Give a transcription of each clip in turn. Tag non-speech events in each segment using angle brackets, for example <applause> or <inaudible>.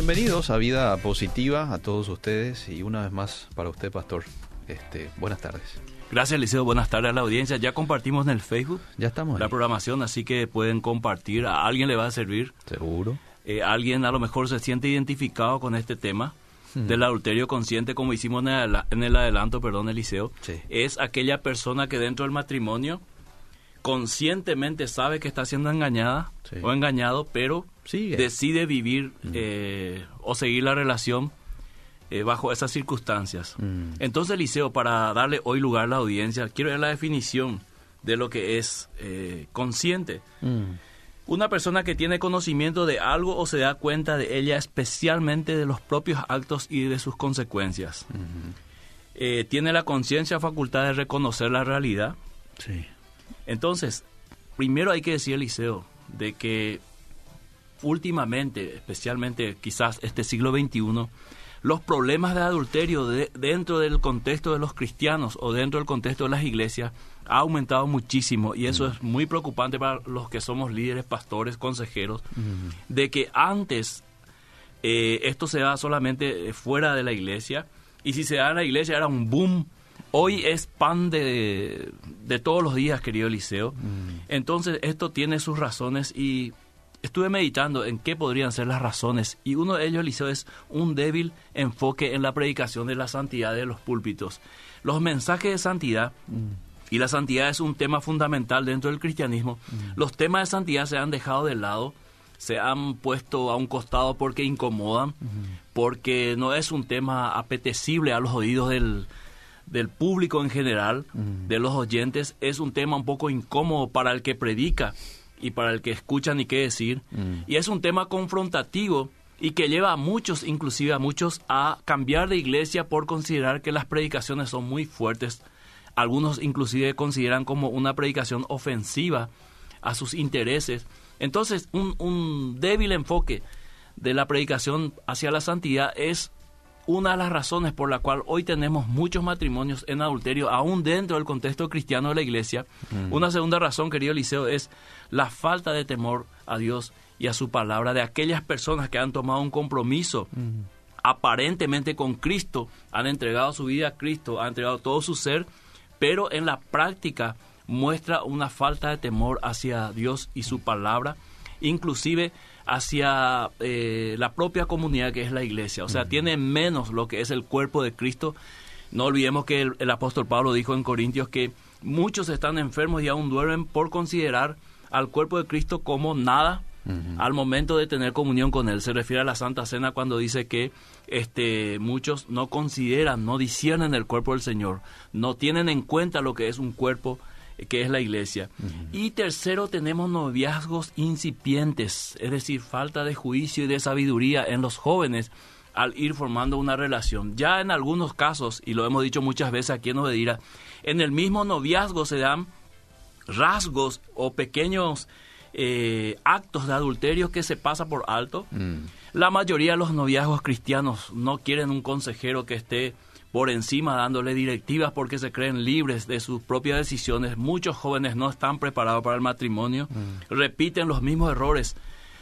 bienvenidos a Vida Positiva a todos ustedes y una vez más para usted, Pastor. Este, buenas tardes. Gracias, Liceo. Buenas tardes a la audiencia. Ya compartimos en el Facebook Ya estamos. la programación, así que pueden compartir. A alguien le va a servir. Seguro. Eh, alguien a lo mejor se siente identificado con este tema del adulterio consciente, como hicimos en el, en el adelanto, perdón, Eliseo. Sí. Es aquella persona que dentro del matrimonio conscientemente sabe que está siendo engañada Sí. o engañado, pero Sigue. decide vivir eh, o seguir la relación eh, bajo esas circunstancias. Mm. Entonces, Eliseo, para darle hoy lugar a la audiencia, quiero ver la definición de lo que es eh, consciente. Mm. Una persona que tiene conocimiento de algo o se da cuenta de ella especialmente de los propios actos y de sus consecuencias. Eh, tiene la conciencia facultad de reconocer la realidad. Sí. Entonces, primero hay que decir, Eliseo, de que últimamente, especialmente quizás este siglo XXI, los problemas de adulterio de- dentro del contexto de los cristianos o dentro del contexto de las iglesias ha aumentado muchísimo y eso es muy preocupante para los que somos líderes, pastores, consejeros, de que antes eh, esto se da solamente eh, fuera de la iglesia y si se da en la iglesia era un boom. Hoy es pan de, de todos los días, querido Eliseo. Entonces esto tiene sus razones y estuve meditando en qué podrían ser las razones y uno de ellos, Eliseo, es un débil enfoque en la predicación de la santidad de los púlpitos. Los mensajes de santidad y la santidad es un tema fundamental dentro del cristianismo. Los temas de santidad se han dejado de lado, se han puesto a un costado porque incomodan, porque no es un tema apetecible a los oídos del, del público en general, de los oyentes. Es un tema un poco incómodo para el que predica y para el que escucha ni qué decir. Y es un tema confrontativo y que lleva a muchos, inclusive a muchos, a cambiar de iglesia por considerar que las predicaciones son muy fuertes. Algunos inclusive consideran como una predicación ofensiva a sus intereses. Entonces, un, un débil enfoque de la predicación hacia la santidad es una de las razones por la cual hoy tenemos muchos matrimonios en adulterio, aún dentro del contexto cristiano de la iglesia. Una segunda razón, querido Eliseo, es la falta de temor a Dios y a su palabra de aquellas personas que han tomado un compromiso aparentemente con Cristo, han entregado su vida a Cristo, han entregado todo su ser, pero en la práctica muestra una falta de temor hacia Dios y su palabra, inclusive hacia eh, la propia comunidad que es la iglesia. O sea, tiene menos lo que es el cuerpo de Cristo. No olvidemos que el, el apóstol Pablo dijo en Corintios que muchos están enfermos y aún duermen por considerar al cuerpo de Cristo como nada al momento de tener comunión con él. Se refiere a la Santa Cena cuando dice que este, muchos no consideran, no disciernen el cuerpo del Señor, no tienen en cuenta lo que es un cuerpo que es la iglesia. Y tercero, tenemos noviazgos incipientes, es decir, falta de juicio y de sabiduría en los jóvenes al ir formando una relación. Ya en algunos casos, y lo hemos dicho muchas veces aquí en Obedira, en el mismo noviazgo se dan rasgos o pequeños eh, actos de adulterio que se pasa por alto. La mayoría de los noviazgos cristianos no quieren un consejero que esté por encima dándole directivas porque se creen libres de sus propias decisiones. Muchos jóvenes no están preparados para el matrimonio, repiten los mismos errores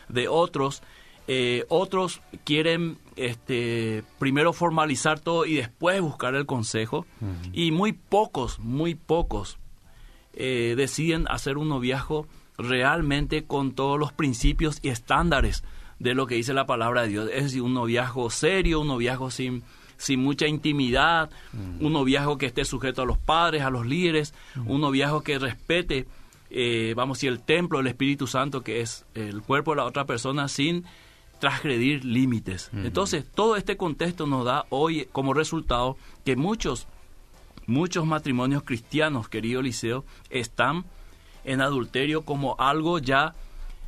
de otros. Eh, otros quieren este, primero formalizar todo y después buscar el consejo. Y muy pocos, muy pocos eh, deciden hacer un noviazgo realmente con todos los principios y estándares de lo que dice la palabra de Dios. Es decir, un noviazgo serio, un noviazgo sin, sin mucha intimidad, un noviazgo que esté sujeto a los padres, a los líderes, un noviazgo que respete, eh, vamos decir, el templo del Espíritu Santo, que es el cuerpo de la otra persona, sin transgredir límites. Entonces, todo este contexto nos da hoy como resultado que muchos, muchos matrimonios cristianos, querido Liceo, están en adulterio como algo ya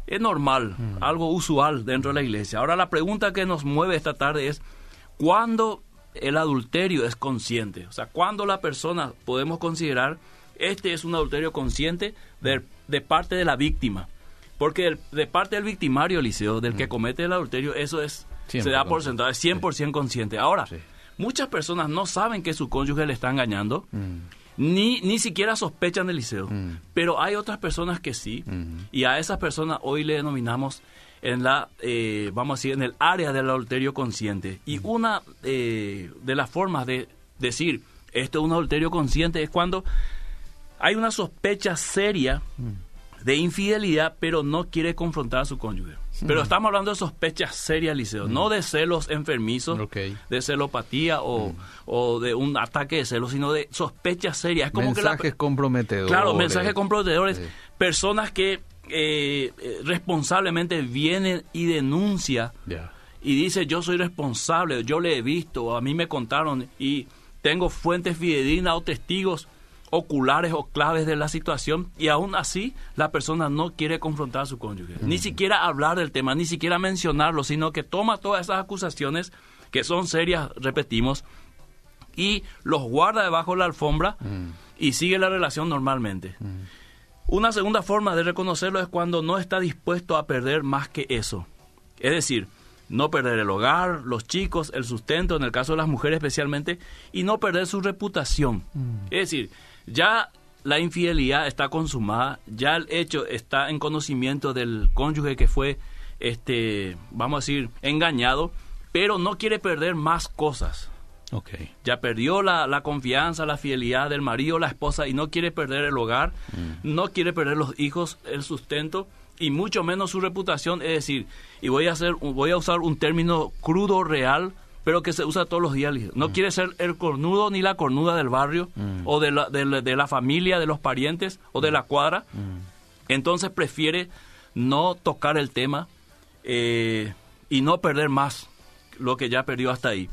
es normal, algo usual dentro de la iglesia. Ahora la pregunta que nos mueve esta tarde es, ¿cuándo el adulterio es consciente? O sea, ¿cuándo la persona podemos considerar este es un adulterio consciente de, de parte de la víctima? Porque el- de parte del victimario, Eliseo, del que comete el adulterio, eso es se da por sentado, es 100% consciente. Ahora, Sí. muchas personas no saben que su cónyuge le está engañando, Mm. ni, ni siquiera sospechan del liceo. Mm. Pero hay otras personas que sí, Mm. y a esas personas hoy le denominamos en la, eh, vamos a decir, en el área del adulterio consciente. Y una eh, de las formas de decir esto es un adulterio consciente es cuando hay una sospecha seria de infidelidad, pero no quiere confrontar a su cónyuge. Pero estamos hablando de sospechas serias, Liceo, no de celos enfermizos, de celopatía o, o, de un ataque de celos, sino de sospechas serias. Es como mensajes comprometedores. Claro, mensajes comprometedores. Personas que eh, eh, responsablemente vienen y denuncia y dice yo soy responsable, yo le he visto, a mí me contaron y tengo fuentes fidedignas o testigos oculares o claves de la situación y aún así la persona no quiere confrontar a su cónyuge, ni siquiera hablar del tema, ni siquiera mencionarlo, sino que toma todas esas acusaciones que son serias, repetimos, y los guarda debajo de la alfombra y sigue la relación normalmente. Una segunda forma de reconocerlo es cuando no está dispuesto a perder más que eso. Es decir, no perder el hogar, los chicos, el sustento, en el caso de las mujeres especialmente, y no perder su reputación. Es decir, ya la infidelidad está consumada, ya el hecho está en conocimiento del cónyuge que fue, este, vamos a decir, engañado, pero no quiere perder más cosas. Okay. Ya perdió la, la, confianza, la fidelidad del marido, la esposa y no quiere perder el hogar, mm. no quiere perder los hijos, el sustento y mucho menos su reputación. Es decir, y voy a hacer, voy a usar un término crudo, real, pero que se usa todos los días. No mm. quiere ser el cornudo ni la cornuda del barrio, mm. o de la, de, la, familia, de los parientes, o de la cuadra. Entonces prefiere no tocar el tema eh, y no perder más lo que ya perdió hasta ahí.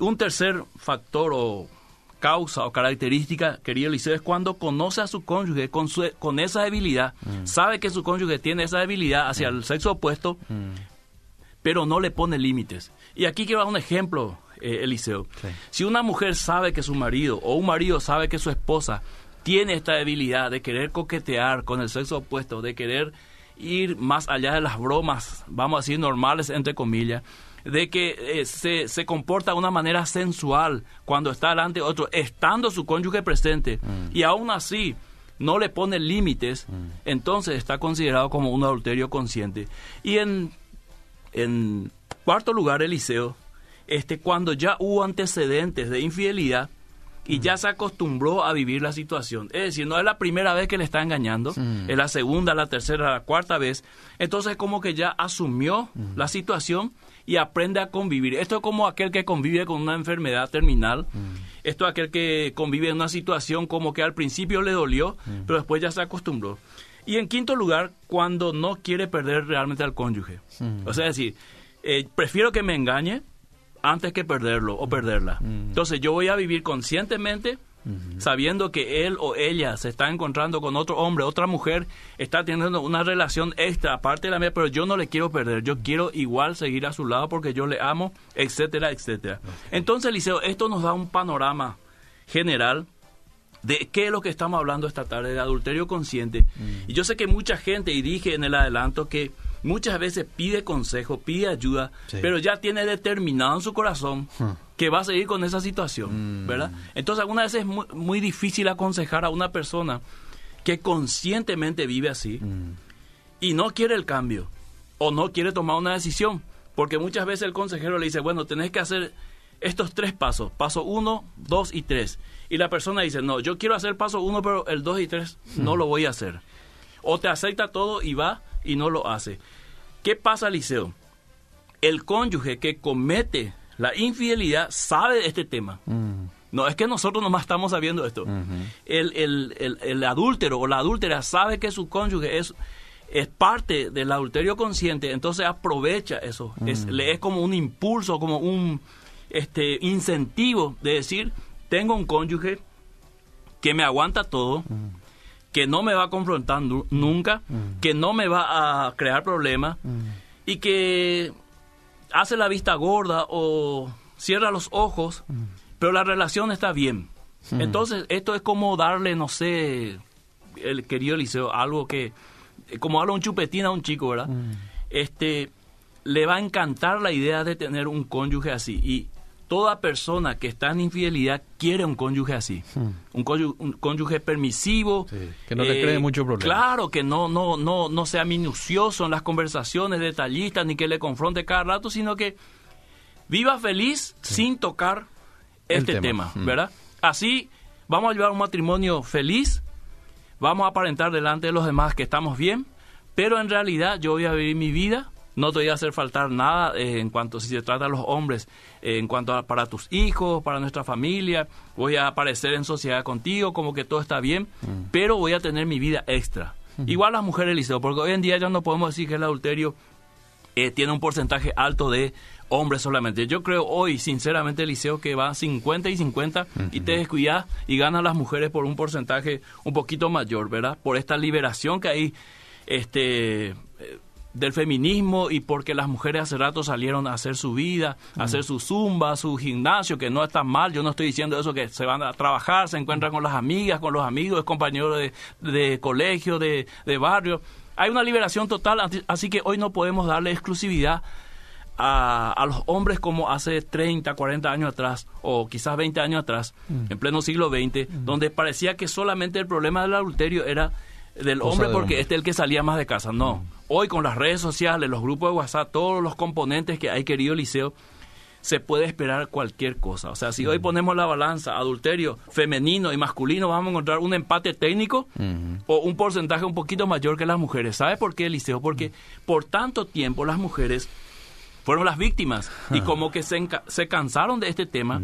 Un tercer factor o causa o característica, querido Eliseo, es cuando conoce a su cónyuge con, con esa debilidad, sabe que su cónyuge tiene esa debilidad hacia el sexo opuesto, pero no le pone límites. Y aquí quiero dar un ejemplo, eh, Eliseo. Si una mujer sabe que su marido o un marido sabe que su esposa tiene esta debilidad de querer coquetear con el sexo opuesto, de querer ir más allá de las bromas, vamos a decir, normales, entre comillas, de que eh, se, se, comporta de una manera sensual cuando está delante de otro, estando su cónyuge presente, mm. y aún así no le pone límites, mm. entonces está considerado como un adulterio consciente. Y en en cuarto lugar, Eliseo, este, cuando ya hubo antecedentes de infidelidad y ya se acostumbró a vivir la situación. Es decir, no es la primera vez que le está engañando, es la segunda, la tercera, la cuarta vez. Entonces como que ya asumió la situación y aprende a convivir. Esto es como aquel que convive con una enfermedad terminal. Esto es aquel que convive en una situación como que al principio le dolió, pero después ya se acostumbró. Y en quinto lugar, cuando no quiere perder realmente al cónyuge. O sea, es decir, eh, prefiero que me engañe antes que perderlo o perderla. Entonces yo voy a vivir conscientemente sabiendo que él o ella se está encontrando con otro hombre, otra mujer, está teniendo una relación extra aparte de la mía, pero yo no le quiero perder, yo quiero igual seguir a su lado porque yo le amo, etcétera, etcétera. Entonces, Liceo, esto nos da un panorama general de qué es lo que estamos hablando esta tarde, de adulterio consciente. Mm. Y yo sé que mucha gente, y dije en el adelanto, que muchas veces pide consejo, pide ayuda, pero ya tiene determinado en su corazón que va a seguir con esa situación, mm. ¿verdad? Entonces algunas veces es muy, muy, difícil aconsejar a una persona que conscientemente vive así mm. y no quiere el cambio o no quiere tomar una decisión, porque muchas veces el consejero le dice, bueno, tenés que hacer estos tres pasos, paso uno, dos y tres y la persona dice, no, yo quiero hacer paso uno, pero el dos y tres no lo voy a hacer. O te acepta todo y va y no lo hace. ¿Qué pasa, Liceo? El cónyuge que comete la infidelidad sabe de este tema. Mm. No es que nosotros nomás estamos sabiendo esto. el, el, el, adúltero o la adúltera sabe que su cónyuge es, es parte del adulterio consciente, entonces aprovecha eso. Es, mm. le es como un impulso, como un este, incentivo de decir, tengo un cónyuge que me aguanta todo, mm. que no me va a confrontar nunca, que no me va a crear problemas y que hace la vista gorda o cierra los ojos, pero la relación está bien. Entonces, esto es como darle, no sé, el querido Eliseo, algo que, como darle un chupetín a un chico, ¿verdad? Este, le va a encantar la idea de tener un cónyuge así. Y toda persona que está en infidelidad quiere un cónyuge así, un, cónyuge, permisivo, que no le cree mucho problema. Claro, que no, no, no, no sea minucioso en las conversaciones, detallista, ni que le confronte cada rato, sino que viva feliz sin tocar este tema, ¿verdad? Así vamos a llevar un matrimonio feliz, vamos a aparentar delante de los demás que estamos bien, pero en realidad yo voy a vivir mi vida no te voy a hacer faltar nada eh, en cuanto si se trata de los hombres, eh, en cuanto a para tus hijos, para nuestra familia, voy a aparecer en sociedad contigo como que todo está bien, mm. pero voy a tener mi vida extra. Igual las mujeres, Eliseo, porque hoy en día ya no podemos decir que el adulterio eh, tiene un porcentaje alto de hombres solamente. Yo creo hoy, sinceramente, Eliseo, que va 50 y 50 y te descuidas y ganan las mujeres por un porcentaje un poquito mayor, ¿verdad? Por esta liberación que hay este del feminismo y porque las mujeres hace rato salieron a hacer su vida, a hacer su zumba, su gimnasio, que no está mal, yo no estoy diciendo eso, que se van a trabajar, se encuentran con las amigas, con los amigos, compañeros de, de colegio, de, de barrio. Hay una liberación total, así que hoy no podemos darle exclusividad a, a, los hombres como hace 30, 40 años atrás, o quizás 20 años atrás, en pleno siglo XX, donde parecía que solamente el problema del adulterio era del hombre porque este es el que salía más de casa. No. Hoy con las redes sociales, los grupos de WhatsApp, todos los componentes que hay querido Liceo, se puede esperar cualquier cosa. O sea, si hoy ponemos la balanza adulterio femenino y masculino, vamos a encontrar un empate técnico o un porcentaje un poquito mayor que las mujeres. ¿Sabe por qué, Liceo? Porque por tanto tiempo las mujeres fueron las víctimas y como que se, se cansaron de este tema.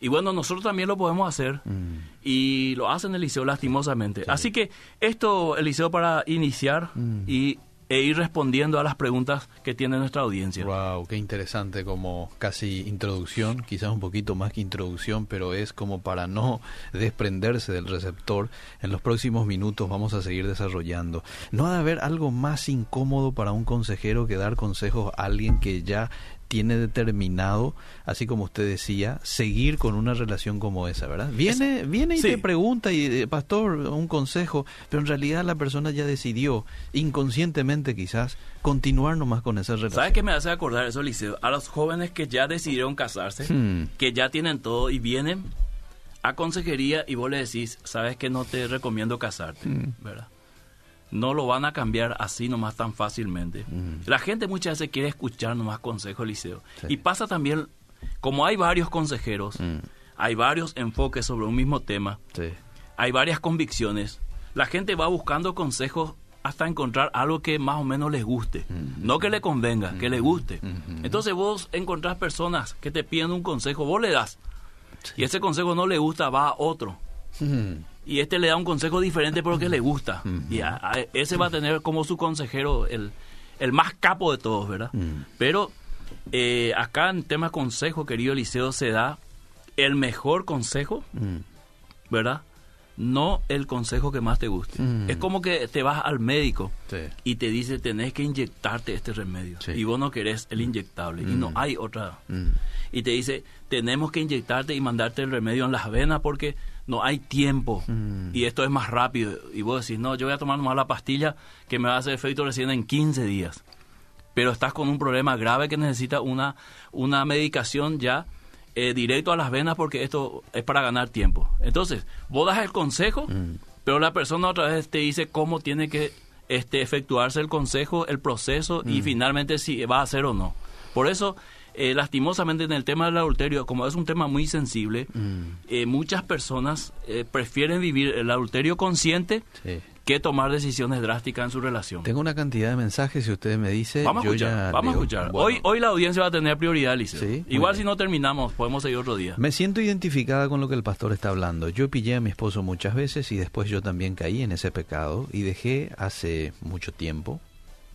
Y bueno, nosotros también lo podemos hacer mm. y lo hacen Eliseo lastimosamente. Así que esto, Eliseo, para iniciar mm. y e ir respondiendo a las preguntas que tiene nuestra audiencia. Wow, qué interesante como casi introducción, quizás un poquito más que introducción, pero es como para no desprenderse del receptor. En los próximos minutos vamos a seguir desarrollando. No ha de haber algo más incómodo para un consejero que dar consejos a alguien que ya tiene determinado, así como usted decía, seguir con una relación como esa, ¿verdad? Viene, viene y te pregunta, y eh, pastor, un consejo, pero en realidad la persona ya decidió, inconscientemente quizás, continuar nomás con esa relación. ¿Sabes qué me hace acordar eso, Liceo? A los jóvenes que ya decidieron casarse, hmm. que ya tienen todo y vienen a consejería y vos le decís, sabes que no te recomiendo casarte, hmm. ¿verdad? No lo van a cambiar así nomás tan fácilmente. La gente muchas veces quiere escuchar nomás consejos, Liceo. Y pasa también, como hay varios consejeros, hay varios enfoques sobre un mismo tema, hay varias convicciones, la gente va buscando consejos hasta encontrar algo que más o menos les guste. No que le convenga, que le guste. Entonces vos encontrás personas que te piden un consejo, vos le das. Y ese consejo no le gusta, va a otro y este le da un consejo diferente porque le gusta. Y ese va a tener como su consejero el, el más capo de todos, ¿verdad? Pero eh, acá en tema consejo, querido Eliseo, se da el mejor consejo, ¿verdad? No el consejo que más te guste. Es como que te vas al médico y te dice tenés que inyectarte este remedio. Y vos no querés el inyectable. Y no hay otra. Y te dice tenemos que inyectarte y mandarte el remedio en las venas porque no hay tiempo mm. y esto es más rápido. Y vos decís, no, yo voy a tomar nomás la pastilla que me va a hacer efecto recién en 15 días. Pero estás con un problema grave que necesita una, una medicación ya eh, directo a las venas porque esto es para ganar tiempo. Entonces, vos das el consejo, mm. pero la persona otra vez te dice cómo tiene que este, efectuarse el consejo, el proceso y mm. finalmente si va a hacer o no. Por eso eh, lastimosamente en el tema del adulterio, como es un tema muy sensible, mm. eh, muchas personas eh, prefieren vivir el adulterio consciente que tomar decisiones drásticas en su relación. Tengo una cantidad de mensajes, si usted me dice... Vamos a escuchar, vamos a escuchar. Hoy, hoy la audiencia va a tener prioridad, Liceo. Igual si no terminamos, podemos seguir otro día. Me siento identificada con lo que el pastor está hablando. Yo pillé a mi esposo muchas veces y después yo también caí en ese pecado y dejé hace mucho tiempo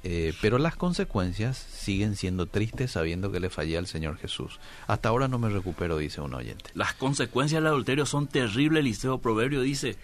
eh, pero las consecuencias siguen siendo tristes sabiendo que le fallé al Señor Jesús. Hasta ahora no me recupero, dice un oyente. Las consecuencias del adulterio son terribles, Eliseo Proverbio dice.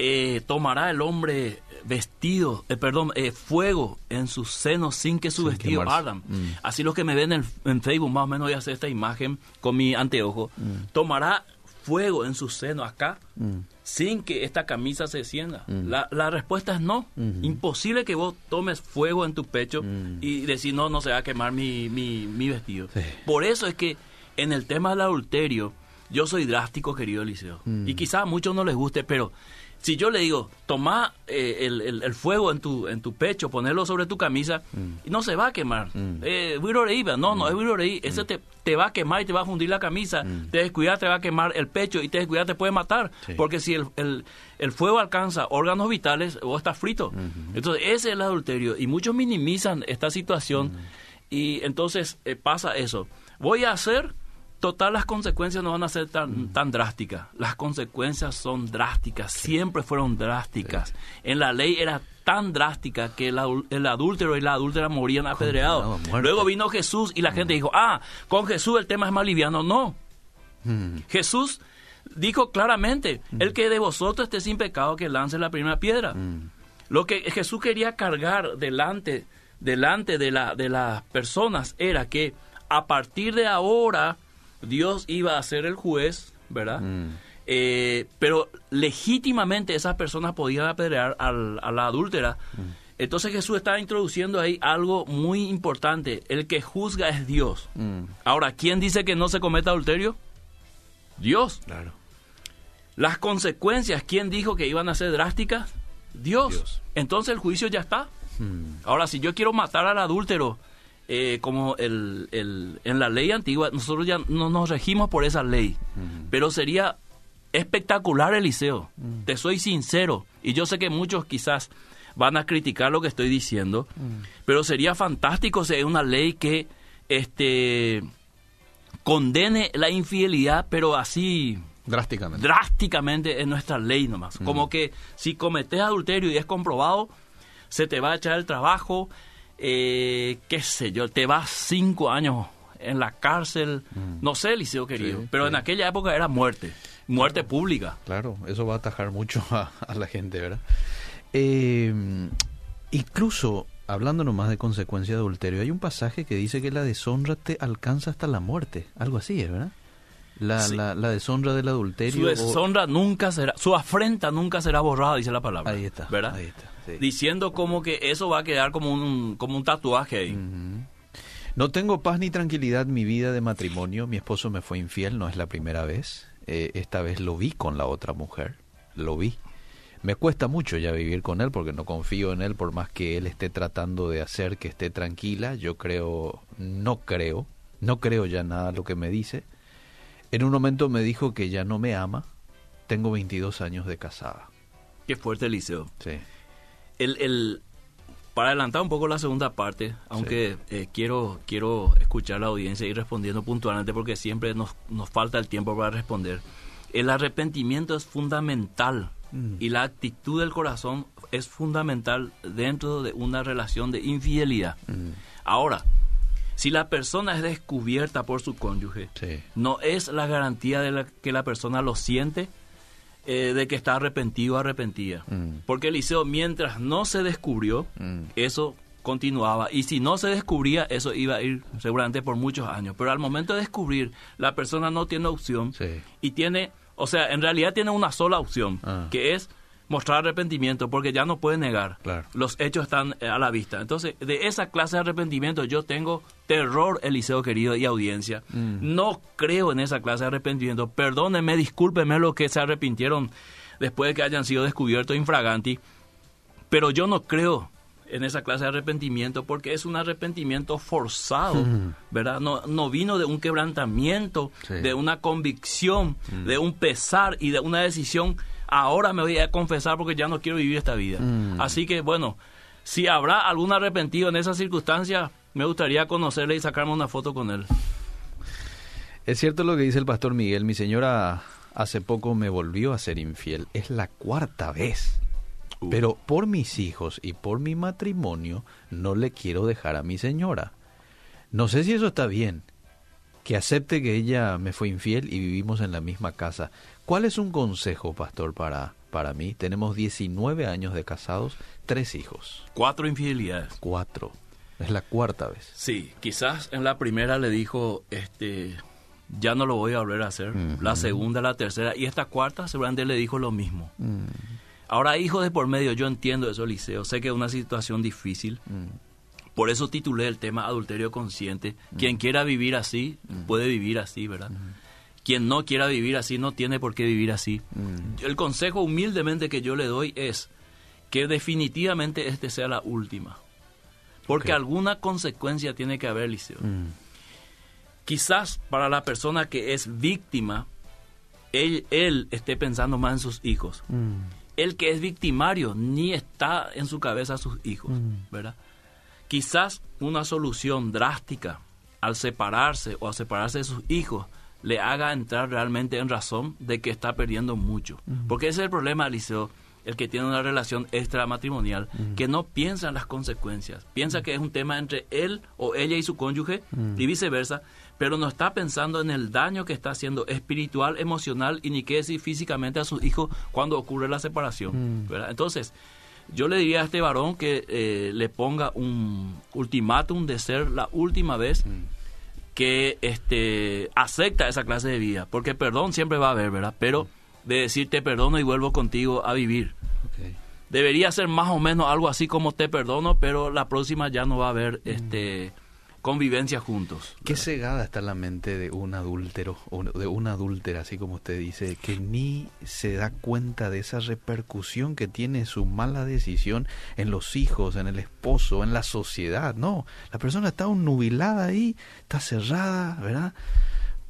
Eh, tomará el hombre vestido, eh, perdón, fuego en sus senos sin que su vestido arda. Mm. Así los que me ven en, Facebook, más o menos voy a hacer esta imagen con mi anteojo. Mm. Tomará fuego en su seno acá mm. sin que esta camisa se encienda? Mm. La, la, respuesta es no. Imposible que vos tomes fuego en tu pecho mm. y decir, no, no se va a quemar mi, mi, mi vestido. Por eso es que en el tema del adulterio, yo soy drástico, querido Eliseo. Y quizás a muchos no les guste, pero si yo le digo, toma eh, el, el, fuego en tu, en tu pecho, ponerlo sobre tu camisa, y no se va a quemar. Mm. Eh, no, no es Wiroreí. Ese te, te, va a quemar y te va a fundir la camisa. Te descuidas, te va a quemar el pecho y te descuidas, te puede matar. Porque si el, el, el, fuego alcanza órganos vitales, vos estás frito. Entonces, ese es el adulterio. Y muchos minimizan esta situación. Y entonces eh, pasa eso. Voy a hacer Total, las consecuencias no van a ser tan, mm. tan drásticas. Las consecuencias son drásticas, siempre fueron drásticas. En la ley era tan drástica que el, el adúltero y la adúltera morían apedreados. Luego vino Jesús y la gente mm. dijo, ah, con Jesús el tema es más liviano. No. Mm. Jesús dijo claramente, el que de vosotros esté sin pecado, que lance la primera piedra. Lo que Jesús quería cargar delante, delante de, la, de las personas era que a partir de ahora Dios iba a ser el juez, ¿verdad? Mm. Eh, pero legítimamente esas personas podían apedrear a la adúltera. Mm. Entonces Jesús está introduciendo ahí algo muy importante. El que juzga es Dios. Mm. Ahora, ¿quién dice que no se cometa adulterio? Dios. Claro. Las consecuencias, ¿quién dijo que iban a ser drásticas? Dios. Entonces el juicio ya está. Ahora, si yo quiero matar al adúltero, eh, como el, el, en la ley antigua, nosotros ya no nos regimos por esa ley, pero sería espectacular Eliseo, te soy sincero, y yo sé que muchos quizás van a criticar lo que estoy diciendo, pero sería fantástico si hay una ley que este condene la infidelidad, pero así drásticamente. Drásticamente en nuestra ley nomás. Como que si cometes adulterio y es comprobado, se te va a echar el trabajo, eh, qué sé yo, te vas cinco años en la cárcel, mm. no sé, Liceo querido, pero en aquella época era muerte, muerte pública. Claro, eso va a atajar mucho a, la gente, ¿verdad? Eh, incluso, hablando nomás de consecuencia de adulterio, hay un pasaje que dice que la deshonra te alcanza hasta la muerte, algo así, ¿verdad? La, la, la, deshonra del adulterio. Su deshonra nunca será, su afrenta nunca será borrada, dice la palabra. Ahí está. ¿Verdad? Ahí está diciendo como que eso va a quedar como un, como un tatuaje ahí. No tengo paz ni tranquilidad en mi vida de matrimonio. Mi esposo me fue infiel, no es la primera vez. Eh, esta vez lo vi con la otra mujer, lo vi. Me cuesta mucho ya vivir con él porque no confío en él por más que él esté tratando de hacer que esté tranquila. Yo creo, no creo, no creo ya nada lo que me dice. En un momento me dijo que ya no me ama. Tengo 22 años de casada. Qué fuerte, Liceo. Sí el, el, para adelantar un poco la segunda parte, aunque eh, quiero, quiero escuchar la audiencia y respondiendo puntualmente porque siempre nos, nos falta el tiempo para responder. El arrepentimiento es fundamental mm. y la actitud del corazón es fundamental dentro de una relación de infidelidad. Mm. Ahora, si la persona es descubierta por su cónyuge, no es la garantía de que la persona lo siente eh, de que está arrepentido o arrepentida. Mm. Porque Eliseo, mientras no se descubrió, mm. eso continuaba. Y si no se descubría, eso iba a ir seguramente por muchos años. Pero al momento de descubrir, la persona no tiene opción y tiene, o sea, en realidad tiene una sola opción, ah. que es mostrar arrepentimiento porque ya no puede negar. Los hechos están eh, a la vista. Entonces, de esa clase de arrepentimiento yo tengo terror, Eliseo querido y audiencia. Mm. No creo en esa clase de arrepentimiento. Perdónenme, discúlpenme los que se arrepintieron después de que hayan sido descubiertos infraganti. Pero yo no creo en esa clase de arrepentimiento porque es un arrepentimiento forzado, mm. ¿verdad? No, no vino de un quebrantamiento, de una convicción, mm. de un pesar y de una decisión ahora me voy a confesar porque ya no quiero vivir esta vida. Mm. Así que bueno, si habrá algún arrepentido en esa circunstancia, me gustaría conocerle y sacarme una foto con él. Es cierto lo que dice el pastor Miguel, mi señora hace poco me volvió a ser infiel, es la cuarta vez. Uh. Pero por mis hijos y por mi matrimonio no le quiero dejar a mi señora. No sé si eso está bien, que acepte que ella me fue infiel y vivimos en la misma casa. ¿Cuál es un consejo, pastor, para, para mí? Tenemos 19 años de casados, tres hijos. Cuatro infidelidades. Cuatro. Es la cuarta vez. Sí, quizás en la primera le dijo, este, ya no lo voy a volver a hacer. La segunda, la tercera y esta cuarta seguramente le dijo lo mismo. Ahora, hijos de por medio, yo entiendo eso, Liceo. Sé que es una situación difícil. Por eso titulé el tema adulterio consciente. Quien quiera vivir así, puede vivir así, ¿verdad? Quien no quiera vivir así, no tiene por qué vivir así. El consejo humildemente que yo le doy es que definitivamente este sea la última. Porque alguna consecuencia tiene que haber, Liceo. Quizás para la persona que es víctima, él, él esté pensando más en sus hijos. El que es victimario ni está en su cabeza sus hijos, ¿verdad? Quizás una solución drástica al separarse o a separarse de sus hijos le haga entrar realmente en razón de que está perdiendo mucho. Porque ese es el problema, Eliseo, el que tiene una relación extramatrimonial, que no piensa en las consecuencias. Piensa que es un tema entre él o ella y su cónyuge y viceversa, pero no está pensando en el daño que está haciendo espiritual, emocional y ni qué decir físicamente a sus hijos cuando ocurre la separación. Entonces, yo le diría a este varón que eh, le ponga un ultimátum de ser la última vez mm. Que este acepta esa clase de vida, porque perdón siempre va a haber, ¿verdad? Pero de decir te perdono y vuelvo contigo a vivir. Debería ser más o menos algo así como te perdono, pero la próxima ya no va a haber mm. Convivencia juntos. Qué cegada está la mente de un adúltero, de una adúltera, así como usted dice, que ni se da cuenta de esa repercusión que tiene su mala decisión en los hijos, en el esposo, en la sociedad. No, la persona está nubilada ahí, está cerrada, ¿verdad?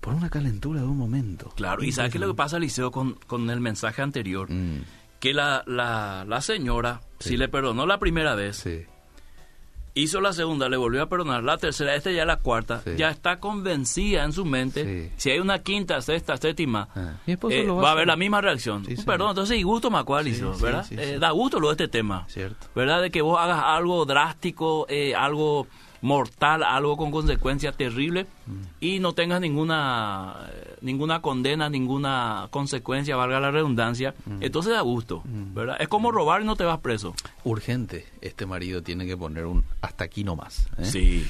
Por una calentura de un momento. Claro, y ¿sabes qué es lo que pasa, Liceo, con, con el mensaje anterior? Mm. Que la, la, la señora, si le perdonó la primera vez, sí hizo la segunda, le volvió a perdonar, la tercera, esta ya la cuarta, ya está convencida en su mente, si hay una quinta, sexta, séptima, ah. eh, va, a haber la misma reacción. Perdón, entonces y gusto Macualizo, ¿verdad? Eh, da gusto lo de este tema, Cierto. ¿verdad? De que vos hagas algo drástico, eh, algo mortal, algo con consecuencias terribles mm. y no tengas ninguna ninguna condena, ninguna consecuencia, valga la redundancia, mm. entonces da gusto, mm. ¿verdad? Es como robar y no te vas preso. Urgente, este marido tiene que poner un hasta aquí nomás. ¿eh? Sí,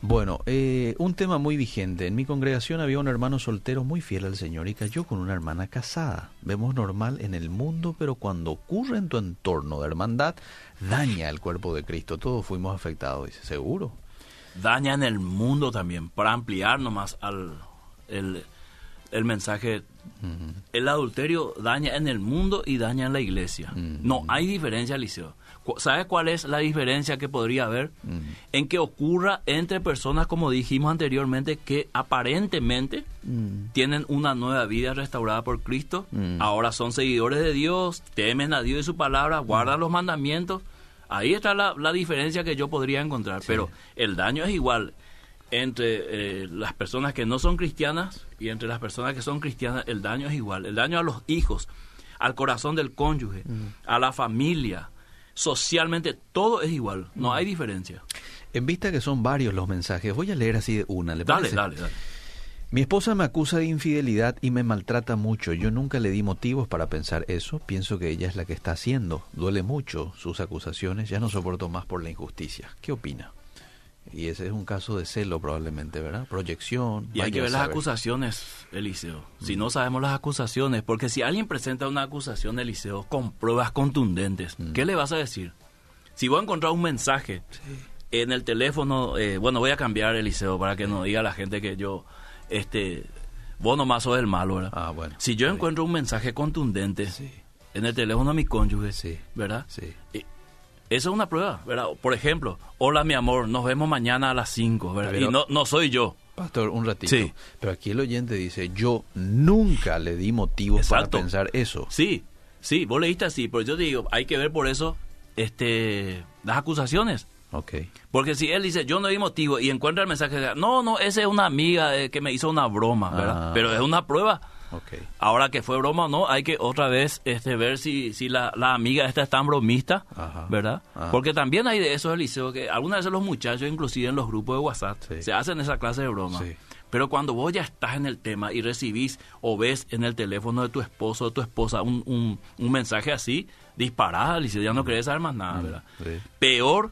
Bueno, eh, un tema muy vigente. En mi congregación había un hermano soltero muy fiel al Señor y cayó con una hermana casada. Vemos normal en el mundo, pero cuando ocurre en tu entorno de hermandad, daña el cuerpo de Cristo. Todos fuimos afectados, dice, seguro. Daña en el mundo también, para ampliar nomás al el, mensaje. El adulterio daña en el mundo y daña en la iglesia. No hay diferencia, Liceo. ¿Sabes cuál es la diferencia que podría haber? En que ocurra entre personas, como dijimos anteriormente, que aparentemente tienen una nueva vida restaurada por Cristo, ahora son seguidores de Dios, temen a Dios y su palabra, guardan los mandamientos. Ahí está la, diferencia que yo podría encontrar, pero el daño es igual entre eh, las personas que no son cristianas y entre las personas que son cristianas, el daño es igual. El daño a los hijos, al corazón del cónyuge, a la familia, socialmente todo es igual, no hay diferencia. En vista que son varios los mensajes, voy a leer así de una, ¿le dale, Dale, dale. Mi esposa me acusa de infidelidad y me maltrata mucho. Yo nunca le di motivos para pensar eso. Pienso que ella es la que está haciendo. Duele mucho sus acusaciones. Ya no soporto más por la injusticia. ¿Qué opina? Y ese es un caso de celo probablemente, ¿verdad? Proyección. Y hay que ver las acusaciones, Eliseo. Si no sabemos las acusaciones, porque si alguien presenta una acusación, Eliseo, con pruebas contundentes, mm. ¿qué le vas a decir? Si voy a encontrar un mensaje en el teléfono, eh, bueno, voy a cambiar, Eliseo, para que no diga la gente que yo, este, vos nomás sos el malo, ¿verdad? Ah, bueno. Si yo encuentro un mensaje contundente en el teléfono de mi cónyuge, ¿verdad? Sí. Esa es una prueba, ¿verdad? Por ejemplo, hola mi amor, nos vemos mañana a las 5, ¿verdad? y no, no soy yo. Pastor, un ratito. Sí. Pero aquí el oyente dice, yo nunca le di motivos para pensar eso. Sí, sí, vos leíste así, pero yo te digo, hay que ver por eso este las acusaciones. Ok. Porque si él dice, yo no di motivo y encuentra el mensaje, no, no, esa es una amiga eh, que me hizo una broma, ¿verdad? Ah. Pero es una prueba Ahora que fue broma o no, hay que otra vez este, ver si, si la, amiga esta es tan bromista, ¿verdad? Porque también hay de esos, Eliseo, que algunas veces los muchachos, inclusive en los grupos de WhatsApp, se hacen esa clase de broma. Pero cuando vos ya estás en el tema y recibís o ves en el teléfono de tu esposo o tu esposa un, un, mensaje así, disparada, Eliseo, ya no querés saber más nada, ¿verdad? Peor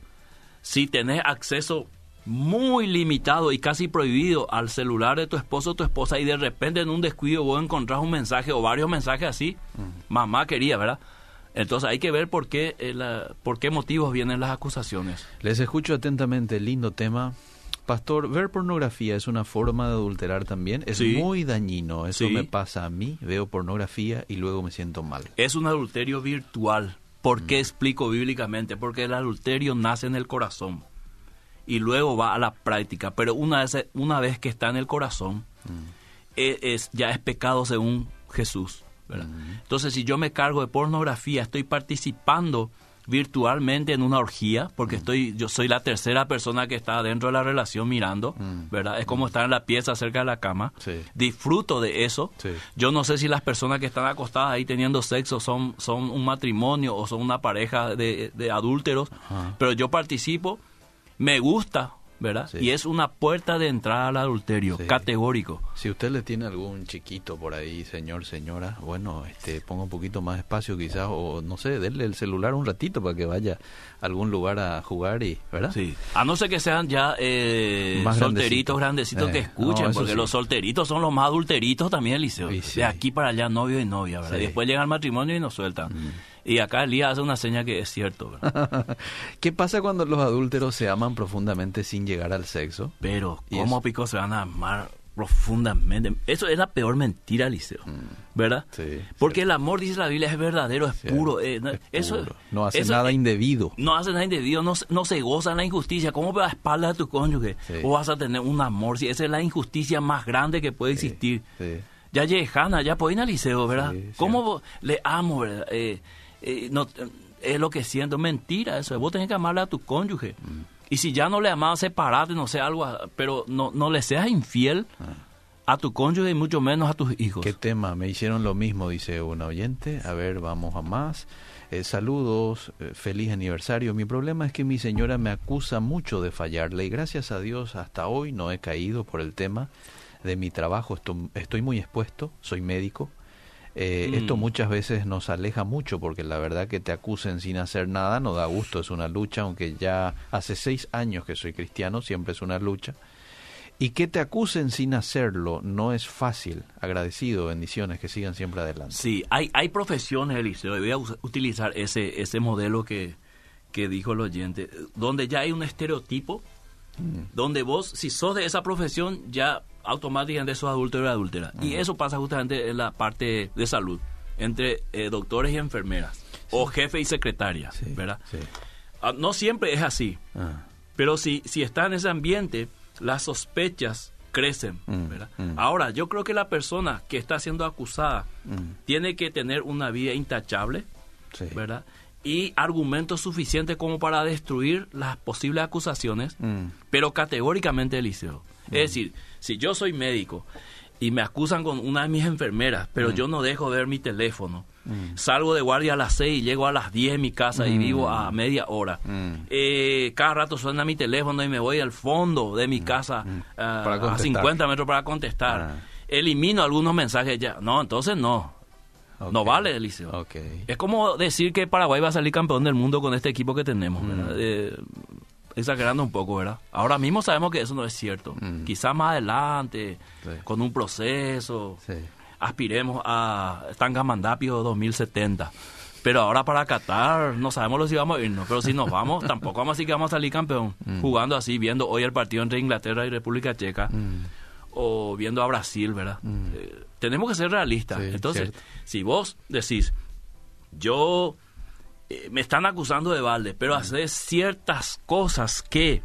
si tenés acceso muy limitado y casi prohibido al celular de tu esposo o tu esposa y de repente en un descuido vos encontrás un mensaje o varios mensajes así, mamá quería, ¿verdad? Entonces hay que ver por qué, eh, la- por qué motivos vienen las acusaciones. Les escucho atentamente, lindo tema. Pastor, ver pornografía es una forma de adulterar también. Es Sí. muy dañino. Eso Sí. me pasa a mí. Veo pornografía y luego me siento mal. Es un adulterio virtual. ¿Por Mm. qué explico bíblicamente? Porque el adulterio nace en el corazón y luego va a la práctica. Pero una vez, una vez que está en el corazón, Mm. e- es, ya es pecado según Jesús. ¿verdad? Mm. Entonces, si yo me cargo de pornografía, estoy participando virtualmente en una orgía, Mm. porque estoy, yo soy la tercera persona que está dentro de la relación mirando, Mm. ¿verdad? Es como estar en la pieza cerca de la cama. Sí. Disfruto de eso. Sí. Yo no sé si las personas que están acostadas ahí teniendo sexo son, son un matrimonio o son una pareja de, de adúlteros, Ajá. pero yo participo, me gusta, ¿verdad? Sí. Y es una puerta de entrada al adulterio, Sí. categórico. Si usted le tiene algún chiquito por ahí, señor, señora, bueno, este, ponga un poquito más espacio quizás, o no sé, denle el celular un ratito para que vaya a algún lugar a jugar y, ¿verdad? Sí. A no ser que sean ya eh, Más solteritos, grandecitos. grandecitos que Eh, escuchen, no, porque sí. los solteritos son los más adulteritos también, Eliseo. De aquí para allá, novio y novia, ¿verdad? Mm. Y después llega el matrimonio y nos sueltan. Y acá Elías hace una seña que es cierto, ¿verdad? <laughs> ¿Qué pasa cuando los adúlteros se aman profundamente sin llegar al sexo? Pero, ¿cómo pico se van a amar profundamente? Eso es la peor mentira, ¿verdad? Mm. Sí, Porque el amor, dice la Biblia, es verdadero, es Cierto, puro. eh, no- es eso, puro. no hace eso- nada indebido. No hace nada indebido, no, se- no se goza en la injusticia. ¿Cómo a espaldas de tu cónyuge Sí. o vas a tener un amor? Si esa es la injusticia más grande que puede existir. Sí. Ya Hanna, ya puede ir al liceo, ¿verdad? ¿Cómo vos- le amo, verdad? Eh, eh, no, eh, es lo que siento, mentira eso. Vos tenés que amarle a tu cónyuge. Mm. Y si ya no le amás, separate, no sé, algo, ah, pero no, no le seas infiel a tu cónyuge y mucho menos a tus hijos. Ah. ¿Qué tema? Me hicieron lo mismo, dice una oyente. A ver, vamos a más. Eh, saludos, eh, feliz aniversario. Mi problema es que mi señora me acusa mucho de fallarle y gracias a Dios hasta hoy no he caído por el tema de mi trabajo. Esto- estoy muy expuesto, soy médico. Eh, Mm. Esto muchas veces nos aleja mucho porque la verdad que te acusen sin hacer nada no da gusto, es una lucha, aunque ya hace seis años que soy cristiano, siempre es una lucha. Y que te acusen sin hacerlo no es fácil. Agradecido, bendiciones, que sigan siempre adelante. Sí, hay, hay profesiones, Eliseo, y voy a utilizar ese, ese modelo que, que dijo el oyente, donde ya hay un estereotipo, donde vos, si sos de esa profesión, ya automáticamente sos adúltero o adúltera. Y eso pasa justamente en la parte de salud, entre eh, doctores y enfermeras, o jefe y secretaria, Sí, ¿verdad? sí. Ah, no siempre es así, Ah, pero si, si está en ese ambiente, las sospechas crecen, Mm, ¿verdad? mm. Ahora, yo creo que la persona que está siendo acusada mm, tiene que tener una vida intachable. ¿verdad? Y argumentos suficientes como para destruir las posibles acusaciones, Mm, pero categóricamente, Eliseo. Es decir, si yo soy médico y me acusan con una de mis enfermeras, pero yo no dejo ver mi teléfono, mm, salgo de guardia a las 6 y llego a las 10 en mi casa y Mm. vivo a media hora. mm. Eh, cada rato suena mi teléfono y me voy al fondo de mi casa ah, a contestar. 50 metros para contestar. Ah. Elimino algunos mensajes ya. No, entonces no. No vale, Eliseo. Es como decir que Paraguay va a salir campeón del mundo con este equipo que tenemos, Mm. Eh, exagerando un poco, ¿verdad? Ahora mismo sabemos que eso no es cierto. Mm. Quizás más adelante, Sí. con un proceso, Sí. aspiremos a Tangamandapio 2070. Pero ahora para Qatar no sabemos si vamos a irnos. Pero si nos vamos, <laughs> tampoco vamos a decir que vamos a salir campeón. Jugando así, viendo hoy el partido entre Inglaterra y República Checa. Mm, O viendo a Brasil, ¿verdad? Mm. Eh, tenemos que ser realistas. Sí, Entonces, cierto. si vos decís, yo eh, me están acusando de balde, pero Mm. hacer ciertas cosas que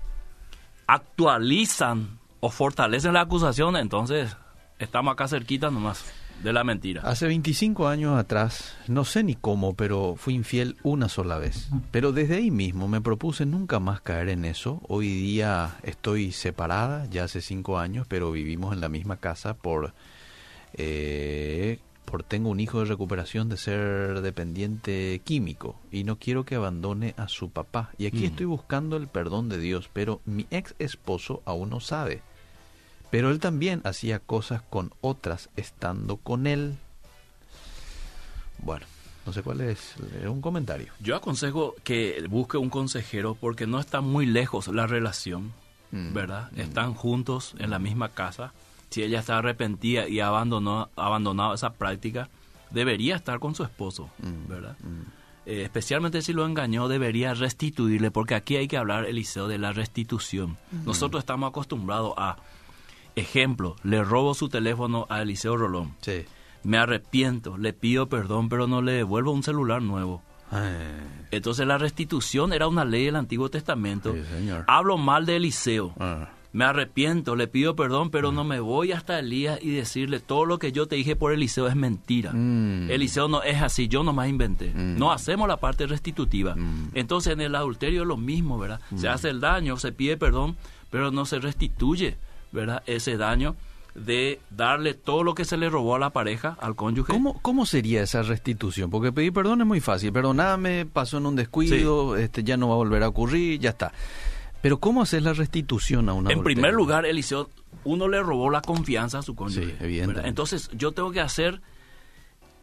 actualizan o fortalecen la acusación, entonces estamos acá cerquita nomás de la mentira. Hace 25 años atrás, no sé ni cómo, pero fui infiel una sola vez. Pero desde ahí mismo me propuse nunca más caer en eso. Hoy día estoy separada, ya hace 5 años, pero vivimos en la misma casa por... eh, por tengo un hijo de recuperación de ser dependiente químico y no quiero que abandone a su papá. Y aquí Mm. estoy buscando el perdón de Dios, pero mi ex esposo aún no sabe. Pero él también hacía cosas con otras estando con él. Bueno, no sé cuál es, es un comentario. Yo aconsejo que busque un consejero porque no está muy lejos la relación, Mm, ¿verdad? mm. Están juntos en la misma casa. Si ella está arrepentida y abandonó, abandonado esa práctica, debería estar con su esposo, Mm, ¿verdad? mm. eh, especialmente si lo engañó, debería restituirle, porque aquí hay que hablar, Eliseo, de la restitución. Nosotros estamos acostumbrados a, ejemplo, le robo su teléfono a Eliseo Rolón. Sí. Me arrepiento, le pido perdón, pero no le devuelvo un celular nuevo. Entonces la restitución era una ley del Antiguo Testamento. Sí. Hablo mal de Eliseo. Ah. Me arrepiento, le pido perdón, pero no me voy hasta Elías y decirle todo lo que yo te dije por Eliseo es mentira. Mm. Eliseo no es así, yo nomás inventé. Mm. No hacemos la parte restitutiva. Mm. Entonces en el adulterio es lo mismo, ¿verdad? Se hace el daño, se pide perdón, pero no se restituye, ¿verdad? Ese daño de darle todo lo que se le robó a la pareja, al cónyuge. ¿Cómo, ¿Cómo sería esa restitución? Porque pedir perdón es muy fácil. Perdoname, pasó en un descuido, este, ya no va a volver a ocurrir, ya está. Pero ¿cómo hacer la restitución a una En primer lugar, Eliseo, uno le robó la confianza a su cónyuge. Sí, evidentemente. Entonces, yo tengo que hacer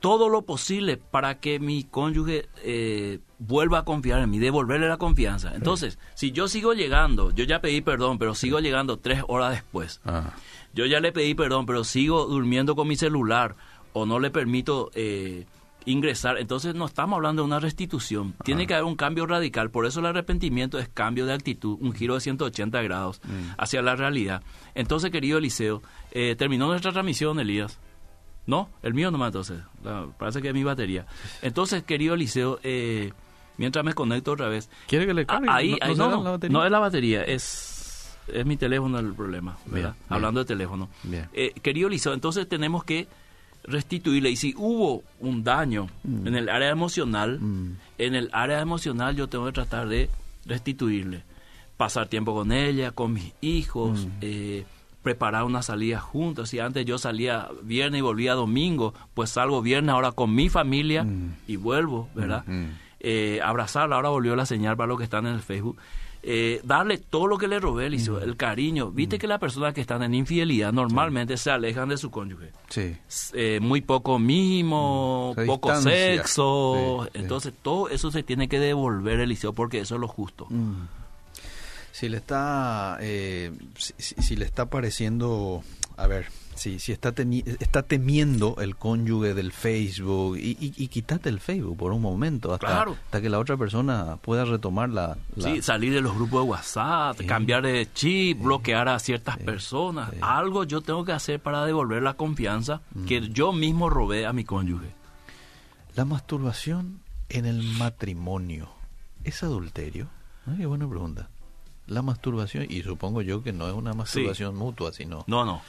todo lo posible para que mi cónyuge eh, vuelva a confiar en mí, devolverle la confianza. Entonces, si yo sigo llegando, yo ya pedí perdón, pero sigo llegando tres horas después. Ah, Yo ya le pedí perdón, pero sigo durmiendo con mi celular o no le permito eh, ingresar. Entonces no estamos hablando de una restitución. Tiene que haber un cambio radical. Por eso el arrepentimiento es cambio de actitud, un giro de 180 grados hacia la realidad. Entonces, querido Eliseo, eh, terminó nuestra transmisión, Elías. No, el mío nomás entonces. La- parece que es mi batería. Entonces, querido Eliseo, eh, mientras me conecto otra vez. ¿Quiere que le Ah, cargue? ahí, ¿No- ahí- no no, no, la batería? no es la batería, es, es mi teléfono el problema, ¿verdad? Bien, Hablando de teléfono. Bien. Eh, querido Liceo, entonces tenemos que restituirle. Y si hubo un daño en el área emocional, Mm. en el área emocional yo tengo que tratar de restituirle. Pasar tiempo con ella, con mis hijos, Mm. eh, preparar una salida juntos. Si antes yo salía viernes y volvía domingo, pues salgo viernes ahora con mi familia Mm. y vuelvo, ¿verdad? Mm. Eh, abrazarla, ahora volvió la señal para los que están en el Facebook, eh, darle todo lo que le robé, Eliseo, el cariño. Viste que las personas que están en infidelidad normalmente se alejan de su cónyuge. Sí. Eh, muy poco mimo, Se poco distancia. sexo. Sí, sí. Entonces todo eso se tiene que devolver, Eliseo, porque eso es lo justo. Mm. Si le está, eh, si le está pareciendo, a ver, si, si está, está temiendo el cónyuge del Facebook y, y, y quítate el Facebook por un momento hasta, Claro. hasta que la otra persona pueda retomar la... la- Sí, salir de los grupos de WhatsApp, Sí. cambiar de chip, bloquear a ciertas personas. Algo yo tengo que hacer para devolver la confianza Mm. que yo mismo robé a mi cónyuge. la masturbación en el matrimonio, ¿es adulterio? Qué buena pregunta. La masturbación, y supongo yo que no es una masturbación mutua, sino... No, no.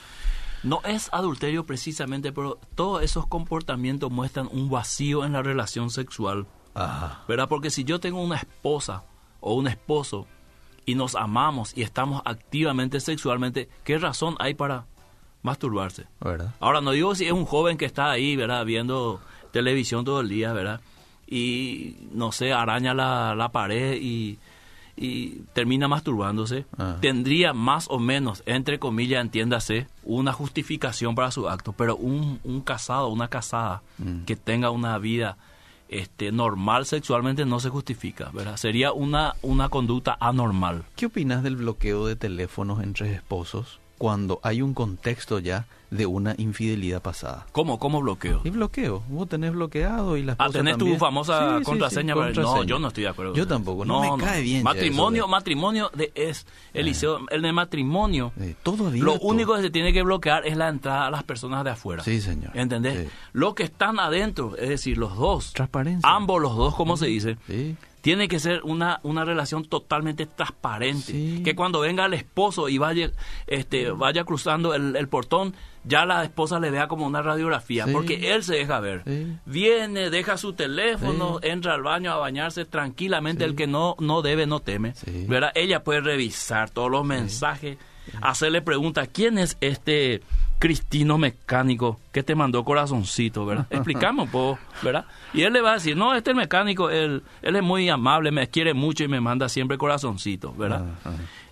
No es adulterio precisamente, pero todos esos comportamientos muestran un vacío en la relación sexual. Ajá. ¿Verdad? Porque si yo tengo una esposa o un esposo y nos amamos y estamos activamente sexualmente, ¿qué razón hay para masturbarse? ¿Verdad? Ahora, no digo si es un joven que está ahí, ¿verdad? Viendo televisión todo el día, ¿verdad? Y, no sé, araña la, la pared y, y termina masturbándose. Ah. Tendría más o menos, entre comillas, entiéndase, una justificación para su acto. Pero un, un casado, una casada Mm. que tenga una vida este, normal sexualmente no se justifica, ¿verdad? Sería una, una conducta anormal. ¿Qué opinas del bloqueo de teléfonos entre esposos cuando hay un contexto ya de una infidelidad pasada? ¿Cómo, cómo bloqueo? Y bloqueo, vos tenés bloqueado y la Ah, esposa tenés tu famosa Sí, sí, sí, contraseña. No, contraseña. yo no estoy de acuerdo. Yo tampoco, no, me cae bien. Matrimonio, de- matrimonio de es Eliseo, el de matrimonio. Eh, todo abierto. Lo único que se tiene que bloquear es la entrada a las personas de afuera. Sí, señor. ¿Entendés? Los que están adentro, es decir, los dos, Transparencia. ambos los dos, como se dice, Sí. Tiene que ser una, una relación totalmente transparente. Sí. Que cuando venga el esposo y vaya, este, vaya cruzando el, el portón, ya la esposa le vea como una radiografía, Sí. porque él se deja ver. Sí. Viene, deja su teléfono, entra al baño a bañarse tranquilamente, el que no, no debe, no teme. ¿verdad? Ella puede revisar todos los mensajes, hacerle preguntas, ¿quién es este Cristino mecánico que te mandó corazoncito, verdad? <laughs> Explicamos un poco, ¿verdad? Y él le va a decir, no, este es el mecánico, él, él es muy amable, me quiere mucho y me manda siempre corazoncito, ¿verdad? Ah, ah.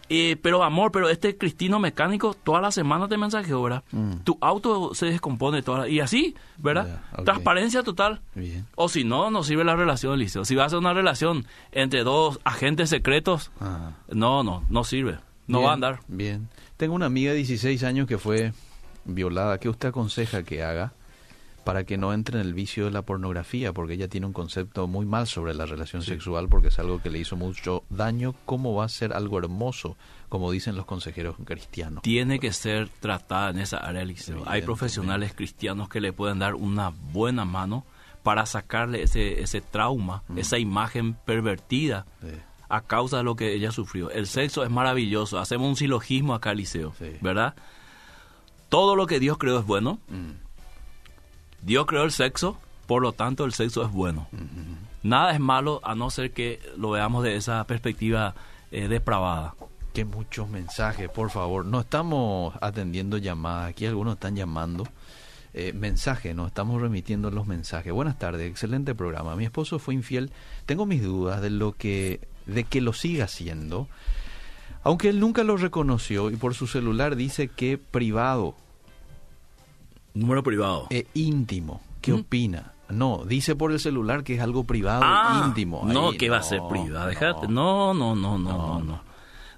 Eh, pero amor, pero este Cristino mecánico toda la semana te mensajeó, ¿verdad? Mm. Tu auto se descompone toda la- y así, ¿verdad? Transparencia total. Bien. O si no, no sirve la relación, Liceo. Si va a ser una relación entre dos agentes secretos, Ah. no, no, no sirve. No Bien, va a andar. Bien. Tengo una amiga de 16 años que fue violada. ¿Qué usted aconseja que haga para que no entre en el vicio de la pornografía, porque ella tiene un concepto muy mal sobre la relación sexual, porque es algo que le hizo mucho daño, ¿cómo va a ser algo hermoso, como dicen los consejeros cristianos? Tiene que ser tratada en esa área, Liceo. Hay profesionales cristianos que le pueden dar una buena mano para sacarle ese, ese trauma, mm. esa imagen pervertida. A causa de lo que ella sufrió. El sexo es maravilloso. Hacemos un silogismo acá, Liceo, ¿verdad? Todo lo que Dios creó es bueno. Mm. Dios creó el sexo, por lo tanto el sexo es bueno. Nada es malo a no ser que lo veamos de esa perspectiva eh, depravada. Qué muchos mensajes, por favor. No estamos atendiendo llamadas, aquí algunos están llamando. Eh, mensaje, nos estamos remitiendo los mensajes. Buenas tardes, excelente programa. Mi esposo fue infiel. Tengo mis dudas de lo que de que lo siga haciendo, aunque él nunca lo reconoció y por su celular dice que privado Número privado. Eh, íntimo. ¿Qué opina? No, dice por el celular que es algo privado, ah, íntimo. no, que va a ser privado. Déjate. No, no, no, no, no,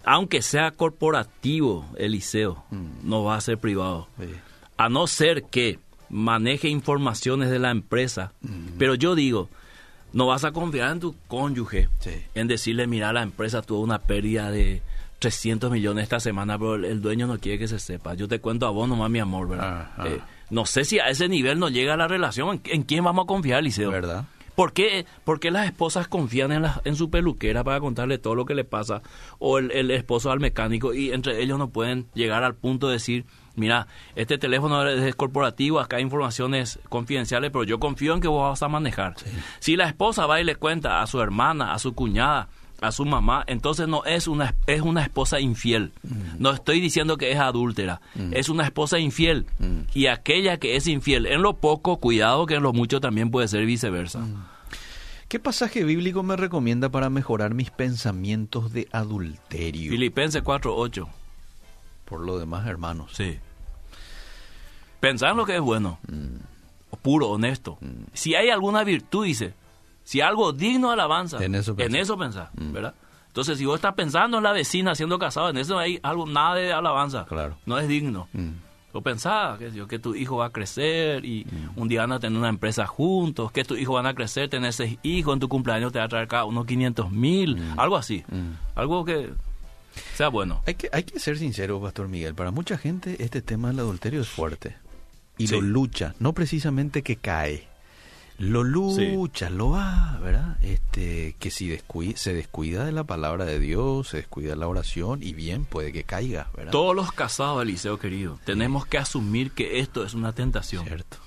Aunque sea corporativo, Eliseo, mm. no va a ser privado. A no ser que maneje informaciones de la empresa. Mm. Pero yo digo, no vas a confiar en tu cónyuge, en decirle, mira, la empresa tuvo una pérdida de 300 millones esta semana, pero el dueño no quiere que se sepa. Yo te cuento a vos nomás, mi amor, ¿verdad? Eh, no sé si a ese nivel no llega la relación. ¿En, quién vamos a confiar, Liceo? ¿Verdad? ¿Por qué, las esposas confían en, en su peluquera para contarle todo lo que le pasa? O el, esposo al mecánico y entre ellos no pueden llegar al punto de decir, mira, este teléfono es corporativo, acá hay informaciones confidenciales, pero yo confío en que vos vas a manejar. Si la esposa va y le cuenta a su hermana, a su cuñada, a su mamá, entonces no es una, es una esposa infiel. Mm. No estoy diciendo que es adúltera, mm. es una esposa infiel. Mm. Y aquella que es infiel, en lo poco, cuidado que en lo mucho también puede ser viceversa. ¿Qué pasaje bíblico me recomienda para mejorar mis pensamientos de adulterio? Filipenses 4.8. Por lo demás, hermanos. Sí. Pensar en lo que es bueno, puro, honesto. Si hay alguna virtud, dice, si algo digno de alabanza, en eso pensar, mm. ¿verdad? Entonces, si vos estás pensando en la vecina siendo casado, en eso no hay algo, nada de alabanza. Claro. No es digno. Mm. O pensás que, que tu hijo va a crecer y mm. un día van a tener una empresa juntos, que tu hijo van a crecer, tener seis hijos, en tu cumpleaños te va a traer acá unos 500 mil, algo así. Algo que sea bueno. Hay que, hay que ser sincero, Pastor Miguel. Para mucha gente este tema del adulterio es fuerte. Y lo lucha, no precisamente que cae lo lucha, lo va, ¿verdad? Este, que si se descuida de la palabra de Dios, se descuida de la oración y bien puede que caiga, ¿verdad? Todos los casados, Eliseo querido, tenemos que asumir que esto es una tentación. Cierto.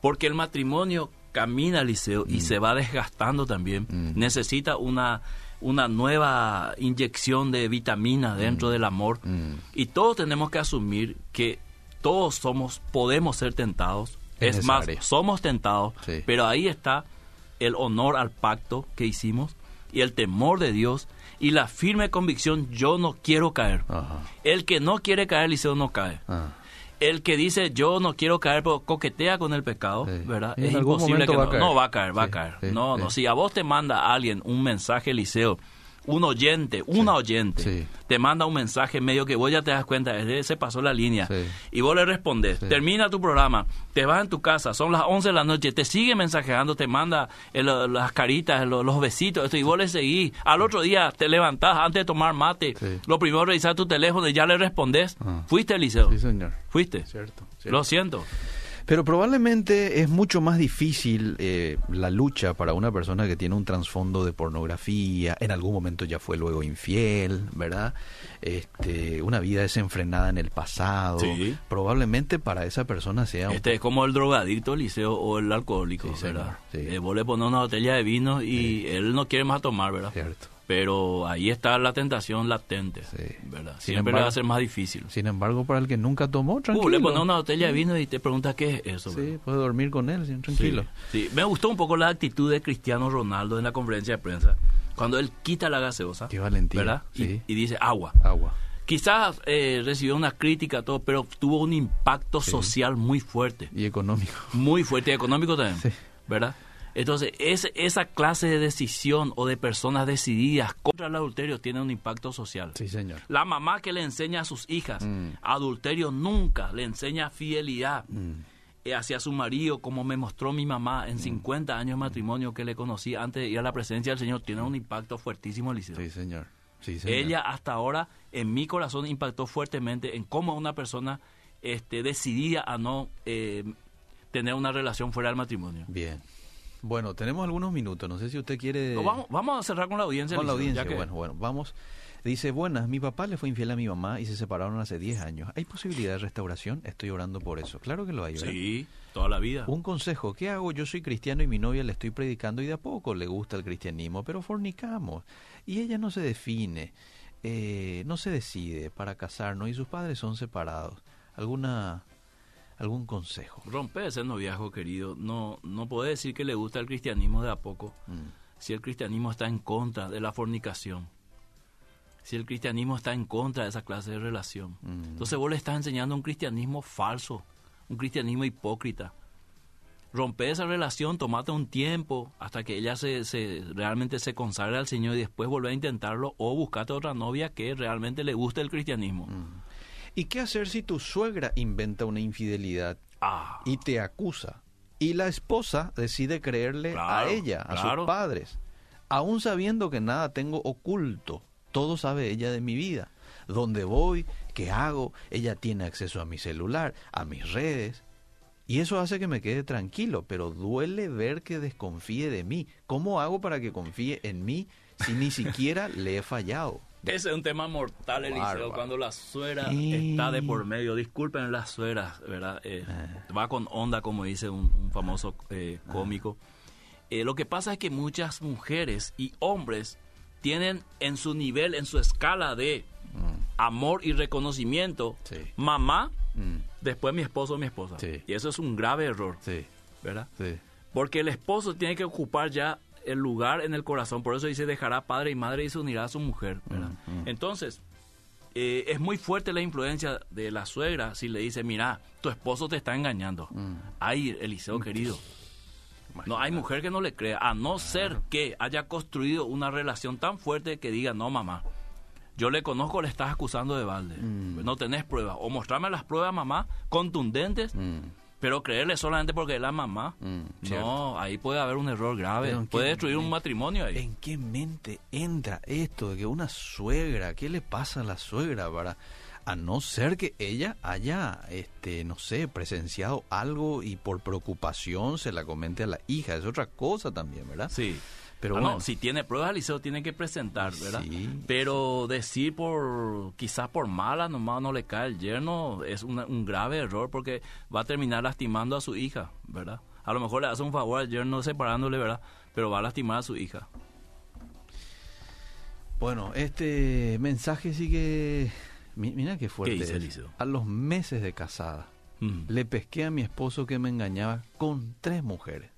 Porque el matrimonio camina, Eliseo, y mm. se va desgastando también. Mm. Necesita una una nueva inyección de vitamina dentro mm. del amor y todos tenemos que asumir que todos somos podemos ser tentados es más, somos tentados, pero ahí está el honor al pacto que hicimos y el temor de Dios y la firme convicción, yo no quiero caer. El que no quiere caer, Eliseo, no cae. Ah. El que dice, yo no quiero caer, pero coquetea con el pecado, ¿verdad? Es imposible que no. no. va a caer, va a caer. no, no, si a vos te manda alguien un mensaje, Eliseo, un oyente, una oyente, te manda un mensaje medio que vos ya te das cuenta, se pasó la línea, y vos le respondes, termina tu programa, te vas en tu casa, son las 11 de la noche, te sigue mensajeando, te manda las caritas, los, besitos, esto, y vos le seguís. Al otro día te levantás antes de tomar mate, lo primero es revisar tu teléfono y ya le respondes. Ah. ¿Fuiste, Eliseo? Sí, señor. ¿Fuiste? cierto. Lo siento. Pero probablemente es mucho más difícil eh, la lucha para una persona que tiene un trasfondo de pornografía, en algún momento ya fue luego infiel, ¿verdad? Este, una vida desenfrenada en el pasado. Probablemente para esa persona sea... Este es como el drogadicto, Liceo, o el alcohólico, ¿verdad? Eh, vos le pones una botella de vino y él no quiere más tomar, ¿verdad? Cierto pero ahí está la tentación latente, ¿verdad? Siempre va a ser más difícil. Sin embargo, para el que nunca tomó, tranquilo. Uh, le pones una botella de vino y te pregunta qué es eso. Sí, puede dormir con él, tranquilo. Sí, me gustó un poco la actitud de Cristiano Ronaldo en la conferencia de prensa, cuando él quita la gaseosa, qué valentía, ¿verdad? Y, dice agua. Agua. Quizás eh, recibió una crítica, todo, pero tuvo un impacto social muy fuerte. Y económico. Muy fuerte y económico también, ¿verdad? Entonces, esa clase de decisión o de personas decididas contra el adulterio tiene un impacto social. Sí, señor. La mamá que le enseña a sus hijas mm. adulterio nunca le enseña fidelidad. Mm. eh, hacia su marido, como me mostró mi mamá Mm. en 50 años de matrimonio que le conocí antes de ir a la presencia del Señor, tiene un impacto fuertísimo, Eliseo. Sí, señor. Sí, señor. Ella hasta ahora en mi corazón impactó fuertemente en cómo una persona este, decidía a no eh, tener una relación fuera del matrimonio. Bien. Bueno, tenemos algunos minutos. No sé si usted quiere... No, vamos, vamos a cerrar con la audiencia. Con la Eliseo, ya audiencia, que- bueno, bueno, vamos. Dice, buenas, mi papá le fue infiel a mi mamá y se separaron hace 10 años. ¿Hay posibilidad de restauración? Estoy orando por eso. Claro que lo hay, ¿verdad? Sí, toda la vida. Un consejo, ¿qué hago? Yo soy cristiano y mi novia le estoy predicando y de a poco le gusta el cristianismo, pero fornicamos. Y ella no se define, eh, no se decide para casarnos y sus padres son separados. ¿Alguna, algún consejo? Rompe ese noviazgo, querido. No, no puede decir que le gusta el cristianismo de a poco. Mm, Si el cristianismo está en contra de la fornicación. Si el cristianismo está en contra de esa clase de relación. Mm. Entonces vos le estás enseñando un cristianismo falso, un cristianismo hipócrita. Rompe esa relación, tomate un tiempo hasta que ella se, se- realmente se consagre al Señor y después volver a intentarlo o buscate otra novia que realmente le guste el cristianismo. mm. ¿Y qué hacer si tu suegra inventa una infidelidad Ah, y te acusa? Y la esposa decide creerle a ella, a claro. sus padres, aún sabiendo que nada tengo oculto. Todo sabe ella de mi vida. Dónde voy, qué hago, ella tiene acceso a mi celular, a mis redes. Y eso hace que me quede tranquilo, pero duele ver que desconfíe de mí. ¿Cómo hago para que confíe en mí si ni siquiera le he fallado? <laughs> Ese es un tema mortal, Eliseo, Bárbaro. cuando la suegra Sí. está de por medio. Disculpen las sueras, ¿verdad? Eh, Ah. Va con onda, como dice un, un famoso eh, cómico. Eh, lo que pasa es que muchas mujeres y hombres tienen en su nivel, en su escala de amor y reconocimiento, Sí. mamá, Mm, después mi esposo o mi esposa. Sí. Y eso es un grave error, sí, ¿verdad? sí. Porque el esposo tiene que ocupar ya el lugar en el corazón. Por eso dice, dejará padre y madre y se unirá a su mujer. ¿verdad? Mm, mm. Entonces, eh, es muy fuerte la influencia de la suegra si le dice, mira, tu esposo te está engañando. Mm. Ay, Eliseo querido. No hay mujer que no le crea, a no ser que haya construido una relación tan fuerte que diga, no, mamá, yo le conozco, le estás acusando de balde. Mm. No tenés pruebas. O mostrarme las pruebas, mamá, contundentes, Mm, pero creerle solamente porque es la mamá. mm. No, ahí puede haber un error grave. Pero ¿en qué Puede destruir un matrimonio ahí. ¿En qué mente entra esto de que una suegra, qué le pasa a la suegra para a no ser que ella haya este no sé, presenciado algo y por preocupación se la comente a la hija, es otra cosa también, ¿verdad? Sí. Pero Ah, bueno, no, si tiene pruebas, el liceo tiene que presentar, ¿verdad? Sí. Pero decir por, quizás por mala, nomás no le cae el yerno, es una- un grave error porque va a terminar lastimando a su hija, ¿verdad? A lo mejor le hace un favor al yerno separándole, ¿verdad? Pero va a lastimar a su hija. bueno, este mensaje sigue mi- mira qué fuerte. ¿Qué es. A los meses de casada Mm. le pesqué a mi esposo que me engañaba con tres mujeres.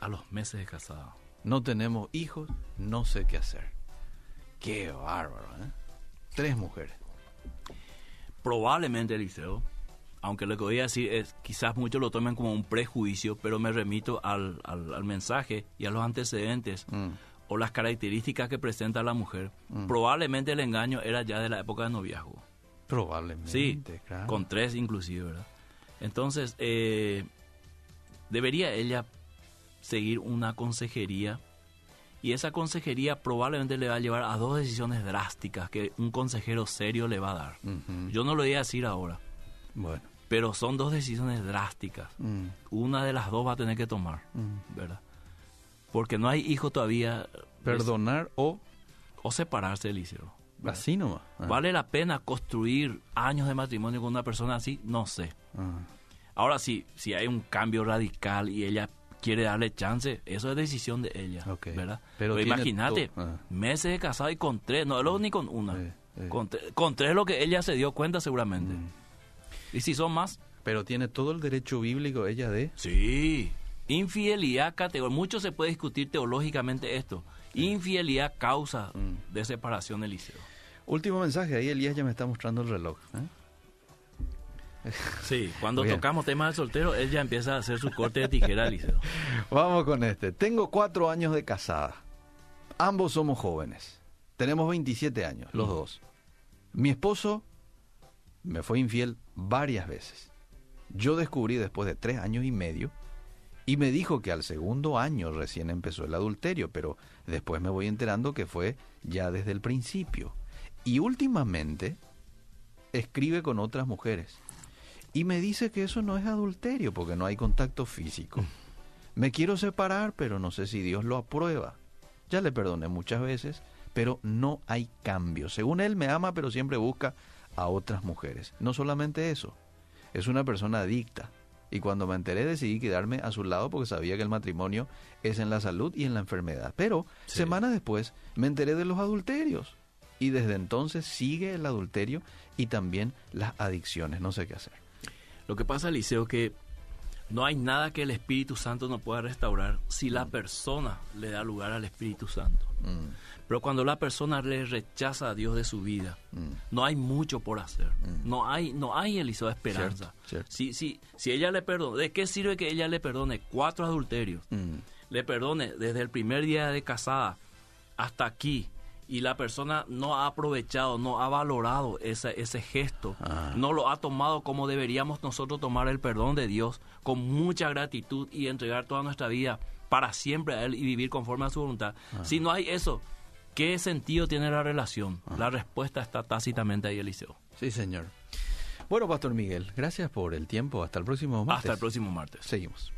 A los meses de casado. No tenemos hijos, no sé qué hacer. Qué bárbaro, ¿eh? Tres mujeres. Probablemente, Eliseo, aunque lo que voy a decir es, quizás muchos lo tomen como un prejuicio, pero me remito al, al- al mensaje y a los antecedentes Mm. o las características que presenta la mujer. Mm. Probablemente el engaño era ya de la época de noviazgo. Probablemente, Sí, claro. con tres inclusive, ¿verdad? Entonces, eh, debería ella seguir una consejería y esa consejería probablemente le va a llevar a dos decisiones drásticas que un consejero serio le va a dar. Yo no lo voy a decir ahora, Bueno. pero son dos decisiones drásticas. Mm, Una de las dos va a tener que tomar, mm. ¿verdad? Porque no hay hijo todavía. Perdonar o O separarse, Eliseo. así nomás. Ah, ¿Vale la pena construir años de matrimonio con una persona así? No sé. ah. Ahora sí, si hay un cambio radical y ella quiere darle chance, eso es decisión de ella. ¿verdad? Pero Pero, tiene imagínate, ah. meses de casado y con tres, no luego ni con una. Con, tre- con tres lo que ella se dio cuenta seguramente. Mm. Y si son más, Pero tiene todo el derecho bíblico ella de... sí. Infidelidad categórica, mucho se puede discutir teológicamente esto. Infidelidad causa Mm. de separación del liceo. Último mensaje, ahí Elías ya me está mostrando el reloj. ¿eh? Sí, cuando Bien. tocamos temas del soltero, él ya empieza a hacer su corte de tijera liceo. <laughs> Vamos con este. Tengo cuatro años de casada. Ambos somos jóvenes. Tenemos 27 años, los Mm. dos. Mi esposo me fue infiel varias veces. Yo descubrí después de tres años y medio y me dijo que al segundo año recién empezó el adulterio, pero después me voy enterando que fue ya desde el principio. Y últimamente escribe con otras mujeres. Y me dice que eso no es adulterio porque no hay contacto físico. Me quiero separar, pero no sé si Dios lo aprueba. Ya le perdoné muchas veces, pero no hay cambio. Según él me ama, pero siempre busca a otras mujeres. No solamente eso, es una persona adicta. Y cuando me enteré decidí quedarme a su lado porque sabía que el matrimonio es en la salud y en la enfermedad. Pero semanas después me enteré de los adulterios. Y desde entonces sigue el adulterio y también las adicciones. No sé qué hacer. Lo que pasa, Eliseo, que no hay nada que el Espíritu Santo no pueda restaurar si la persona le da lugar al Espíritu Santo. Mm. Pero cuando la persona le rechaza a Dios de su vida, mm. no hay mucho por hacer. Mm. No hay, no hay Eliseo esperanza. Si, si, si ella le perdona, ¿de qué sirve que ella le perdone cuatro adulterios? Le perdone desde el primer día de casada hasta aquí, y la persona no ha aprovechado, no ha valorado ese, ese gesto, ah. no lo ha tomado como deberíamos nosotros tomar el perdón de Dios con mucha gratitud y entregar toda nuestra vida para siempre a Él y vivir conforme a su voluntad. Ah. Si no hay eso, ¿qué sentido tiene la relación? Ah. La respuesta está tácitamente ahí, Eliseo. Sí, señor. Bueno, Pastor Miguel, gracias por el tiempo. Hasta el próximo martes. Hasta el próximo martes. Seguimos.